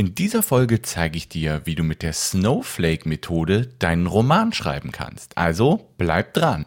In dieser Folge zeige ich dir, wie du mit der Snowflake-Methode deinen Roman schreiben kannst. Also bleib dran.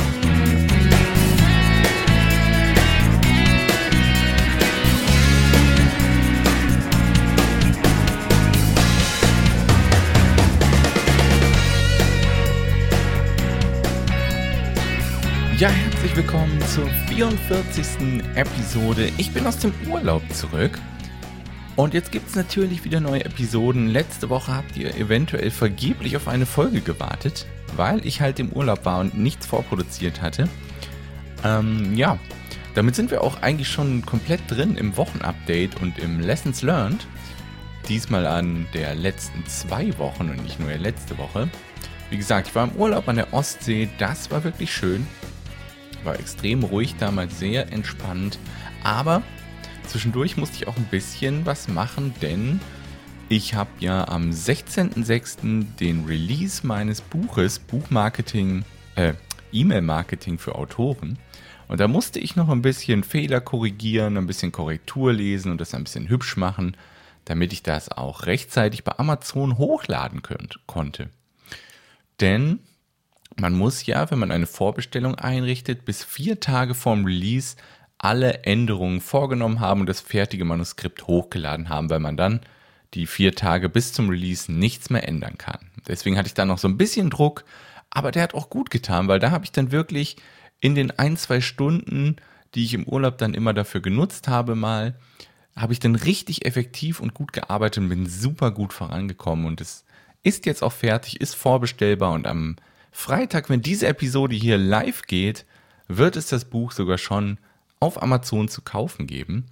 Ja, herzlich willkommen zur 44. Episode. Ich bin aus dem Urlaub zurück. Und jetzt gibt es natürlich wieder neue Episoden. Letzte Woche habt ihr eventuell vergeblich auf eine Folge gewartet, weil ich halt im Urlaub war und nichts vorproduziert hatte. Ähm, ja, damit sind wir auch eigentlich schon komplett drin im Wochenupdate und im Lessons Learned. Diesmal an der letzten zwei Wochen und nicht nur der letzte Woche. Wie gesagt, ich war im Urlaub an der Ostsee. Das war wirklich schön. War extrem ruhig damals, sehr entspannt. Aber zwischendurch musste ich auch ein bisschen was machen, denn ich habe ja am 16.06. den Release meines Buches Buchmarketing, äh, E-Mail-Marketing für Autoren. Und da musste ich noch ein bisschen Fehler korrigieren, ein bisschen Korrektur lesen und das ein bisschen hübsch machen, damit ich das auch rechtzeitig bei Amazon hochladen könnt, konnte. Denn man muss ja, wenn man eine Vorbestellung einrichtet, bis vier Tage vorm Release alle Änderungen vorgenommen haben und das fertige Manuskript hochgeladen haben, weil man dann die vier Tage bis zum Release nichts mehr ändern kann. Deswegen hatte ich da noch so ein bisschen Druck, aber der hat auch gut getan, weil da habe ich dann wirklich in den ein, zwei Stunden, die ich im Urlaub dann immer dafür genutzt habe, mal, habe ich dann richtig effektiv und gut gearbeitet und bin super gut vorangekommen und es ist jetzt auch fertig, ist vorbestellbar und am Freitag, wenn diese Episode hier live geht, wird es das Buch sogar schon auf Amazon zu kaufen geben.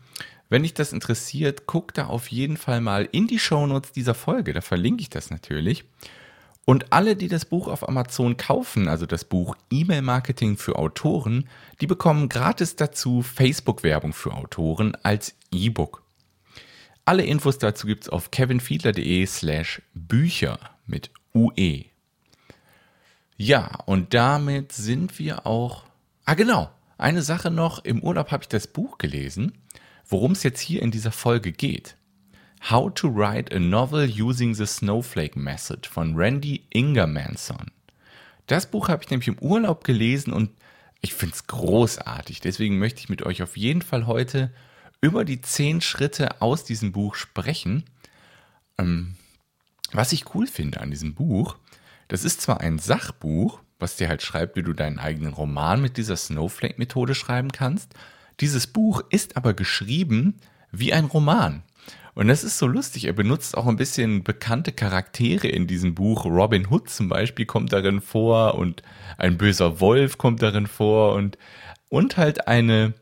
Wenn dich das interessiert, guck da auf jeden Fall mal in die Shownotes dieser Folge, da verlinke ich das natürlich. Und alle, die das Buch auf Amazon kaufen, also das Buch E-Mail Marketing für Autoren, die bekommen gratis dazu Facebook-Werbung für Autoren als E-Book. Alle Infos dazu gibt es auf kevinfiedler.de slash Bücher mit UE. Ja, und damit sind wir auch. Ah, genau. Eine Sache noch. Im Urlaub habe ich das Buch gelesen, worum es jetzt hier in dieser Folge geht. How to Write a Novel Using the Snowflake Method von Randy Ingermanson. Das Buch habe ich nämlich im Urlaub gelesen und ich finde es großartig. Deswegen möchte ich mit euch auf jeden Fall heute über die zehn Schritte aus diesem Buch sprechen. Ähm, was ich cool finde an diesem Buch, das ist zwar ein Sachbuch, was dir halt schreibt, wie du deinen eigenen Roman mit dieser Snowflake-Methode schreiben kannst. Dieses Buch ist aber geschrieben wie ein Roman. Und das ist so lustig. Er benutzt auch ein bisschen bekannte Charaktere in diesem Buch. Robin Hood zum Beispiel kommt darin vor und ein böser Wolf kommt darin vor und, und halt eine,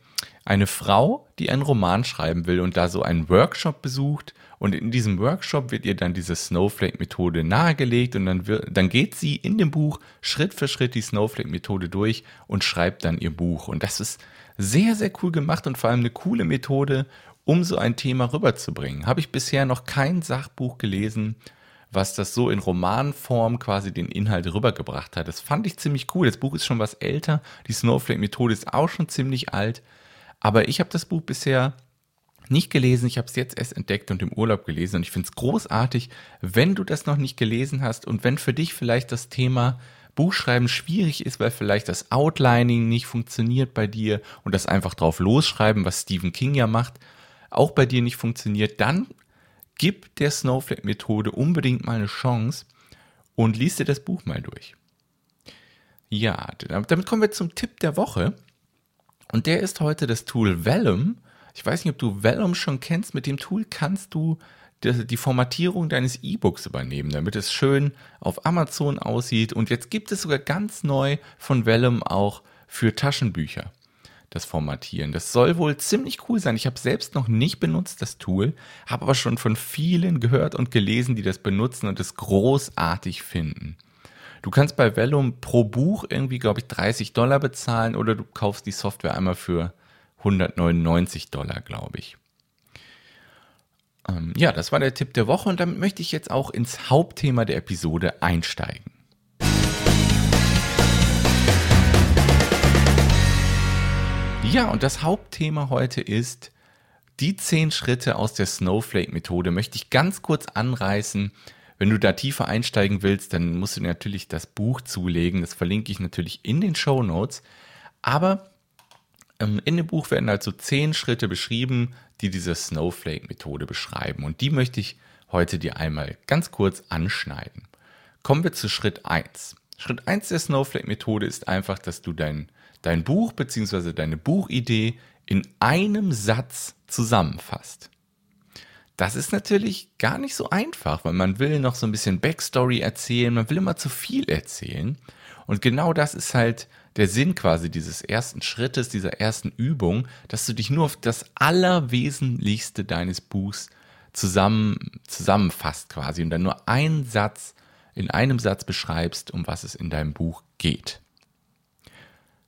eine Frau, die einen Roman schreiben will und da so einen Workshop besucht und in diesem Workshop wird ihr dann diese Snowflake-Methode nahegelegt und dann, wird, dann geht sie in dem Buch Schritt für Schritt die Snowflake-Methode durch und schreibt dann ihr Buch. Und das ist sehr, sehr cool gemacht und vor allem eine coole Methode, um so ein Thema rüberzubringen. Habe ich bisher noch kein Sachbuch gelesen, was das so in Romanform quasi den Inhalt rübergebracht hat. Das fand ich ziemlich cool. Das Buch ist schon was älter. Die Snowflake-Methode ist auch schon ziemlich alt. Aber ich habe das Buch bisher nicht gelesen. Ich habe es jetzt erst entdeckt und im Urlaub gelesen und ich finde es großartig, wenn du das noch nicht gelesen hast und wenn für dich vielleicht das Thema Buchschreiben schwierig ist, weil vielleicht das Outlining nicht funktioniert bei dir und das einfach drauf losschreiben, was Stephen King ja macht, auch bei dir nicht funktioniert, dann gib der Snowflake-Methode unbedingt mal eine Chance und liest dir das Buch mal durch. Ja, damit kommen wir zum Tipp der Woche. Und der ist heute das Tool Vellum. Ich weiß nicht, ob du Vellum schon kennst. Mit dem Tool kannst du die Formatierung deines E-Books übernehmen, damit es schön auf Amazon aussieht. Und jetzt gibt es sogar ganz neu von Vellum auch für Taschenbücher. das Formatieren. Das soll wohl ziemlich cool sein. Ich habe selbst noch nicht benutzt, das Tool, habe aber schon von vielen gehört und gelesen, die das benutzen und es großartig finden. Du kannst bei Vellum pro Buch irgendwie, glaube ich, 30 Dollar bezahlen oder du kaufst die Software einmal für 199 Dollar, glaube ich. Ähm, ja, das war der Tipp der Woche und damit möchte ich jetzt auch ins Hauptthema der Episode einsteigen. Ja, und das Hauptthema heute ist die zehn Schritte aus der Snowflake-Methode. Möchte ich ganz kurz anreißen. Wenn du da tiefer einsteigen willst, dann musst du natürlich das Buch zulegen. Das verlinke ich natürlich in den Show Notes. Aber ähm, in dem Buch werden also zehn Schritte beschrieben, die diese Snowflake-Methode beschreiben. Und die möchte ich heute dir einmal ganz kurz anschneiden. Kommen wir zu Schritt 1. Schritt 1 der Snowflake-Methode ist einfach, dass du dein dein Buch bzw. deine Buchidee in einem Satz zusammenfasst. Das ist natürlich gar nicht so einfach, weil man will noch so ein bisschen Backstory erzählen, man will immer zu viel erzählen. Und genau das ist halt der Sinn quasi dieses ersten Schrittes, dieser ersten Übung, dass du dich nur auf das Allerwesentlichste deines Buchs zusammen, zusammenfasst quasi und dann nur einen Satz in einem Satz beschreibst, um was es in deinem Buch geht.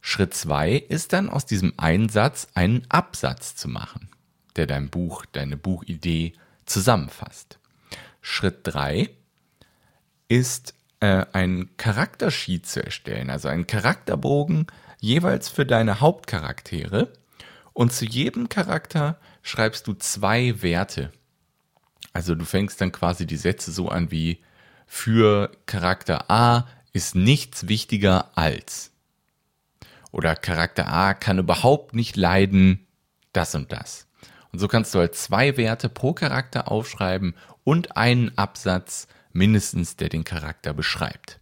Schritt zwei ist dann aus diesem einen Satz einen Absatz zu machen, der dein Buch, deine Buchidee zusammenfasst. Schritt drei ist äh, ein Charaktersheet zu erstellen, also einen Charakterbogen jeweils für deine Hauptcharaktere. Und zu jedem Charakter schreibst du zwei Werte. Also du fängst dann quasi die Sätze so an wie für Charakter A ist nichts wichtiger als oder Charakter A kann überhaupt nicht leiden das und das. Und so kannst du halt zwei Werte pro Charakter aufschreiben und einen Absatz mindestens, der den Charakter beschreibt.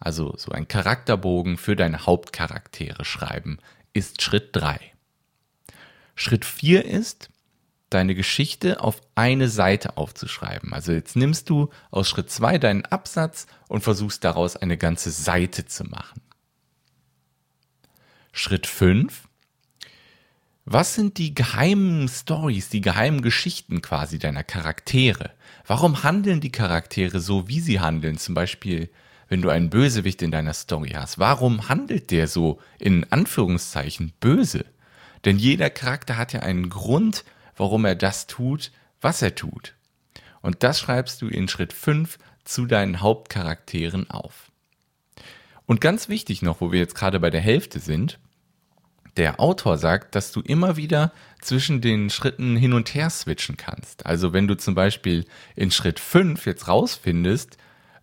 Also so ein Charakterbogen für deine Hauptcharaktere schreiben ist Schritt 3. Schritt 4 ist, deine Geschichte auf eine Seite aufzuschreiben. Also jetzt nimmst du aus Schritt 2 deinen Absatz und versuchst daraus eine ganze Seite zu machen. Schritt 5. Was sind die geheimen Stories, die geheimen Geschichten quasi deiner Charaktere? Warum handeln die Charaktere so, wie sie handeln? Zum Beispiel, wenn du einen Bösewicht in deiner Story hast. Warum handelt der so in Anführungszeichen böse? Denn jeder Charakter hat ja einen Grund, warum er das tut, was er tut. Und das schreibst du in Schritt 5 zu deinen Hauptcharakteren auf. Und ganz wichtig noch, wo wir jetzt gerade bei der Hälfte sind, der Autor sagt, dass du immer wieder zwischen den Schritten hin und her switchen kannst. Also wenn du zum Beispiel in Schritt 5 jetzt rausfindest,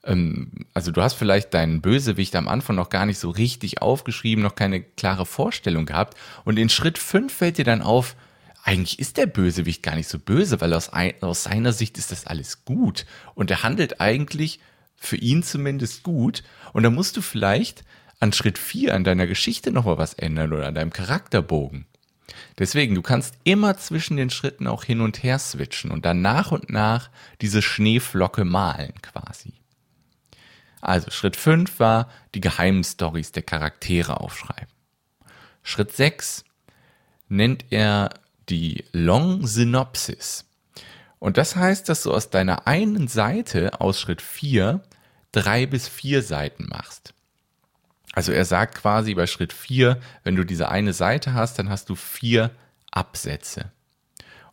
ähm, also du hast vielleicht deinen Bösewicht am Anfang noch gar nicht so richtig aufgeschrieben, noch keine klare Vorstellung gehabt und in Schritt 5 fällt dir dann auf, eigentlich ist der Bösewicht gar nicht so böse, weil aus, aus seiner Sicht ist das alles gut und er handelt eigentlich für ihn zumindest gut und da musst du vielleicht an Schritt 4 an deiner Geschichte nochmal was ändern oder an deinem Charakterbogen. Deswegen, du kannst immer zwischen den Schritten auch hin und her switchen und dann nach und nach diese Schneeflocke malen quasi. Also Schritt 5 war die geheimen Stories der Charaktere aufschreiben. Schritt 6 nennt er die Long Synopsis. Und das heißt, dass du aus deiner einen Seite aus Schritt 4 drei bis vier Seiten machst. Also er sagt quasi bei Schritt 4, wenn du diese eine Seite hast, dann hast du vier Absätze.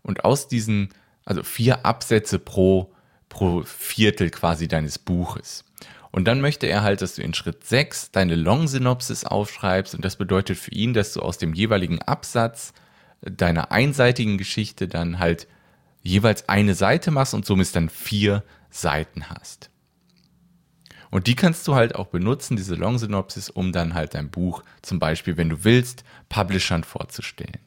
Und aus diesen, also vier Absätze pro, pro Viertel quasi deines Buches. Und dann möchte er halt, dass du in Schritt 6 deine Long-Synopsis aufschreibst. Und das bedeutet für ihn, dass du aus dem jeweiligen Absatz deiner einseitigen Geschichte dann halt jeweils eine Seite machst und somit dann vier Seiten hast. Und die kannst du halt auch benutzen, diese Long Synopsis, um dann halt dein Buch zum Beispiel, wenn du willst, Publishern vorzustellen.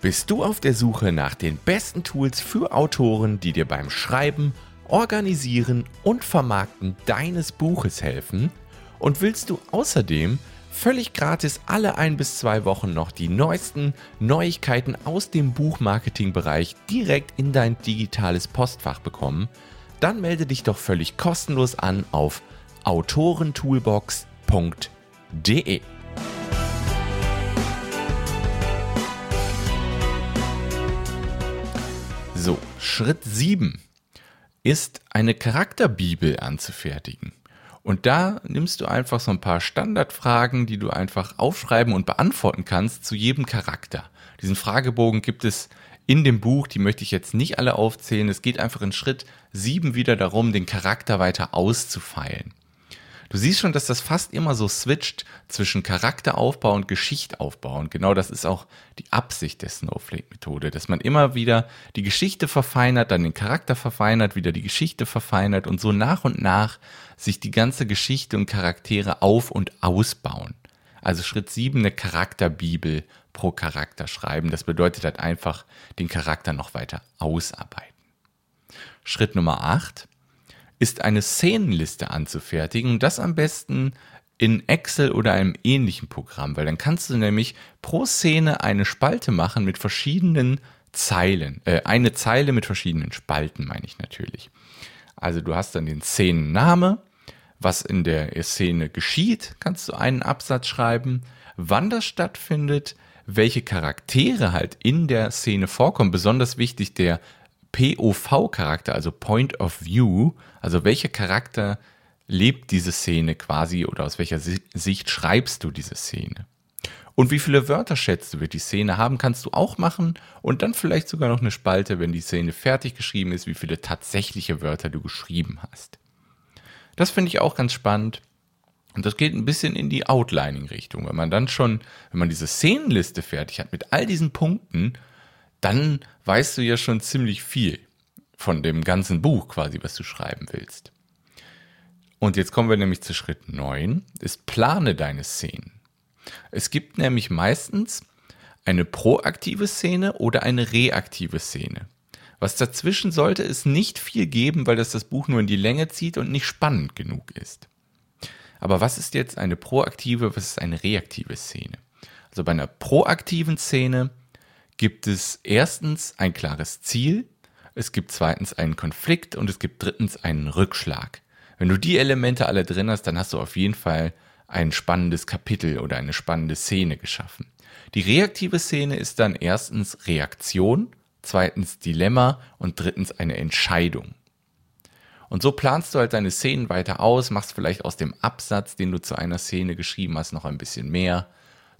Bist du auf der Suche nach den besten Tools für Autoren, die dir beim Schreiben, Organisieren und Vermarkten deines Buches helfen? Und willst du außerdem völlig gratis alle ein bis zwei Wochen noch die neuesten Neuigkeiten aus dem Buchmarketingbereich direkt in dein digitales Postfach bekommen? Dann melde dich doch völlig kostenlos an auf autorentoolbox.de. So, Schritt 7 ist eine Charakterbibel anzufertigen. Und da nimmst du einfach so ein paar Standardfragen, die du einfach aufschreiben und beantworten kannst zu jedem Charakter. Diesen Fragebogen gibt es in dem Buch, die möchte ich jetzt nicht alle aufzählen. Es geht einfach in Schritt 7 wieder darum, den Charakter weiter auszufeilen. Du siehst schon, dass das fast immer so switcht zwischen Charakteraufbau und Geschichtaufbau. Und genau das ist auch die Absicht der Snowflake-Methode, dass man immer wieder die Geschichte verfeinert, dann den Charakter verfeinert, wieder die Geschichte verfeinert und so nach und nach sich die ganze Geschichte und Charaktere auf und ausbauen. Also Schritt 7, eine Charakterbibel pro Charakter schreiben. Das bedeutet halt einfach, den Charakter noch weiter ausarbeiten. Schritt Nummer 8, ist eine Szenenliste anzufertigen. Das am besten in Excel oder einem ähnlichen Programm, weil dann kannst du nämlich pro Szene eine Spalte machen mit verschiedenen Zeilen. Äh, eine Zeile mit verschiedenen Spalten, meine ich natürlich. Also du hast dann den Szenenname, was in der Szene geschieht, kannst du einen Absatz schreiben, wann das stattfindet, welche Charaktere halt in der Szene vorkommen. Besonders wichtig der POV-Charakter, also Point of View, also welcher Charakter lebt diese Szene quasi oder aus welcher Sicht schreibst du diese Szene? Und wie viele Wörter schätzt du, wird die Szene haben, kannst du auch machen und dann vielleicht sogar noch eine Spalte, wenn die Szene fertig geschrieben ist, wie viele tatsächliche Wörter du geschrieben hast. Das finde ich auch ganz spannend. Und das geht ein bisschen in die Outlining-Richtung. Wenn man dann schon, wenn man diese Szenenliste fertig hat mit all diesen Punkten, dann weißt du ja schon ziemlich viel von dem ganzen Buch quasi, was du schreiben willst. Und jetzt kommen wir nämlich zu Schritt 9, ist plane deine Szenen. Es gibt nämlich meistens eine proaktive Szene oder eine reaktive Szene. Was dazwischen sollte es nicht viel geben, weil das das Buch nur in die Länge zieht und nicht spannend genug ist. Aber was ist jetzt eine proaktive, was ist eine reaktive Szene? Also bei einer proaktiven Szene gibt es erstens ein klares Ziel, es gibt zweitens einen Konflikt und es gibt drittens einen Rückschlag. Wenn du die Elemente alle drin hast, dann hast du auf jeden Fall ein spannendes Kapitel oder eine spannende Szene geschaffen. Die reaktive Szene ist dann erstens Reaktion, zweitens Dilemma und drittens eine Entscheidung. Und so planst du halt deine Szenen weiter aus, machst vielleicht aus dem Absatz, den du zu einer Szene geschrieben hast, noch ein bisschen mehr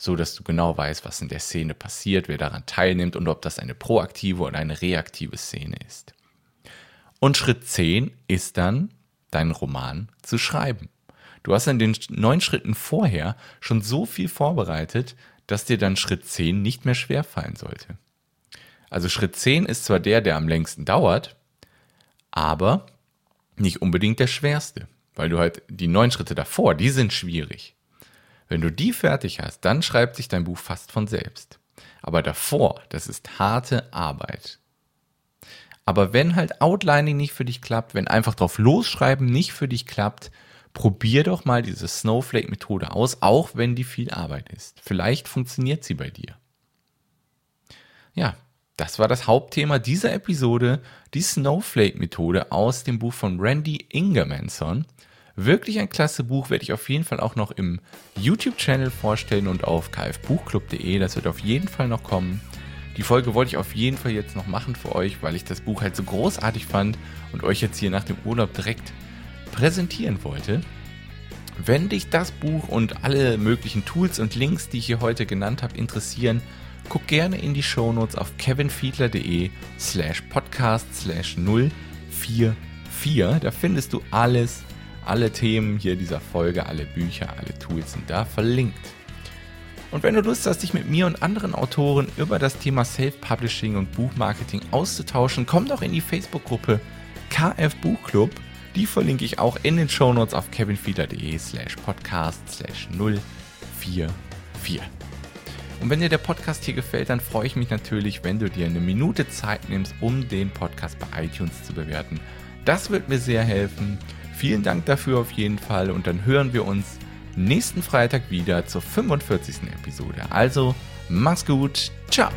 so dass du genau weißt, was in der Szene passiert, wer daran teilnimmt und ob das eine proaktive oder eine reaktive Szene ist. Und Schritt 10 ist dann, deinen Roman zu schreiben. Du hast in den neun Schritten vorher schon so viel vorbereitet, dass dir dann Schritt 10 nicht mehr schwer fallen sollte. Also Schritt 10 ist zwar der, der am längsten dauert, aber nicht unbedingt der schwerste, weil du halt die neun Schritte davor, die sind schwierig. Wenn du die fertig hast, dann schreibt sich dein Buch fast von selbst. Aber davor, das ist harte Arbeit. Aber wenn halt Outlining nicht für dich klappt, wenn einfach drauf losschreiben nicht für dich klappt, probier doch mal diese Snowflake-Methode aus, auch wenn die viel Arbeit ist. Vielleicht funktioniert sie bei dir. Ja, das war das Hauptthema dieser Episode, die Snowflake-Methode aus dem Buch von Randy Ingermanson. Wirklich ein klasse Buch, werde ich auf jeden Fall auch noch im YouTube-Channel vorstellen und auf kfbuchclub.de. Das wird auf jeden Fall noch kommen. Die Folge wollte ich auf jeden Fall jetzt noch machen für euch, weil ich das Buch halt so großartig fand und euch jetzt hier nach dem Urlaub direkt präsentieren wollte. Wenn dich das Buch und alle möglichen Tools und Links, die ich hier heute genannt habe, interessieren, guck gerne in die Shownotes auf kevinfiedler.de slash podcast slash 044. Da findest du alles, alle Themen hier dieser Folge, alle Bücher, alle Tools sind da verlinkt. Und wenn du Lust hast, dich mit mir und anderen Autoren über das Thema Self-Publishing und Buchmarketing auszutauschen, komm doch in die Facebook-Gruppe KF Buchclub. Die verlinke ich auch in den Shownotes auf kevinfiedler.de slash podcast slash 044. Und wenn dir der Podcast hier gefällt, dann freue ich mich natürlich, wenn du dir eine Minute Zeit nimmst, um den Podcast bei iTunes zu bewerten. Das wird mir sehr helfen. Vielen Dank dafür auf jeden Fall und dann hören wir uns nächsten Freitag wieder zur 45. Episode. Also, mach's gut, ciao!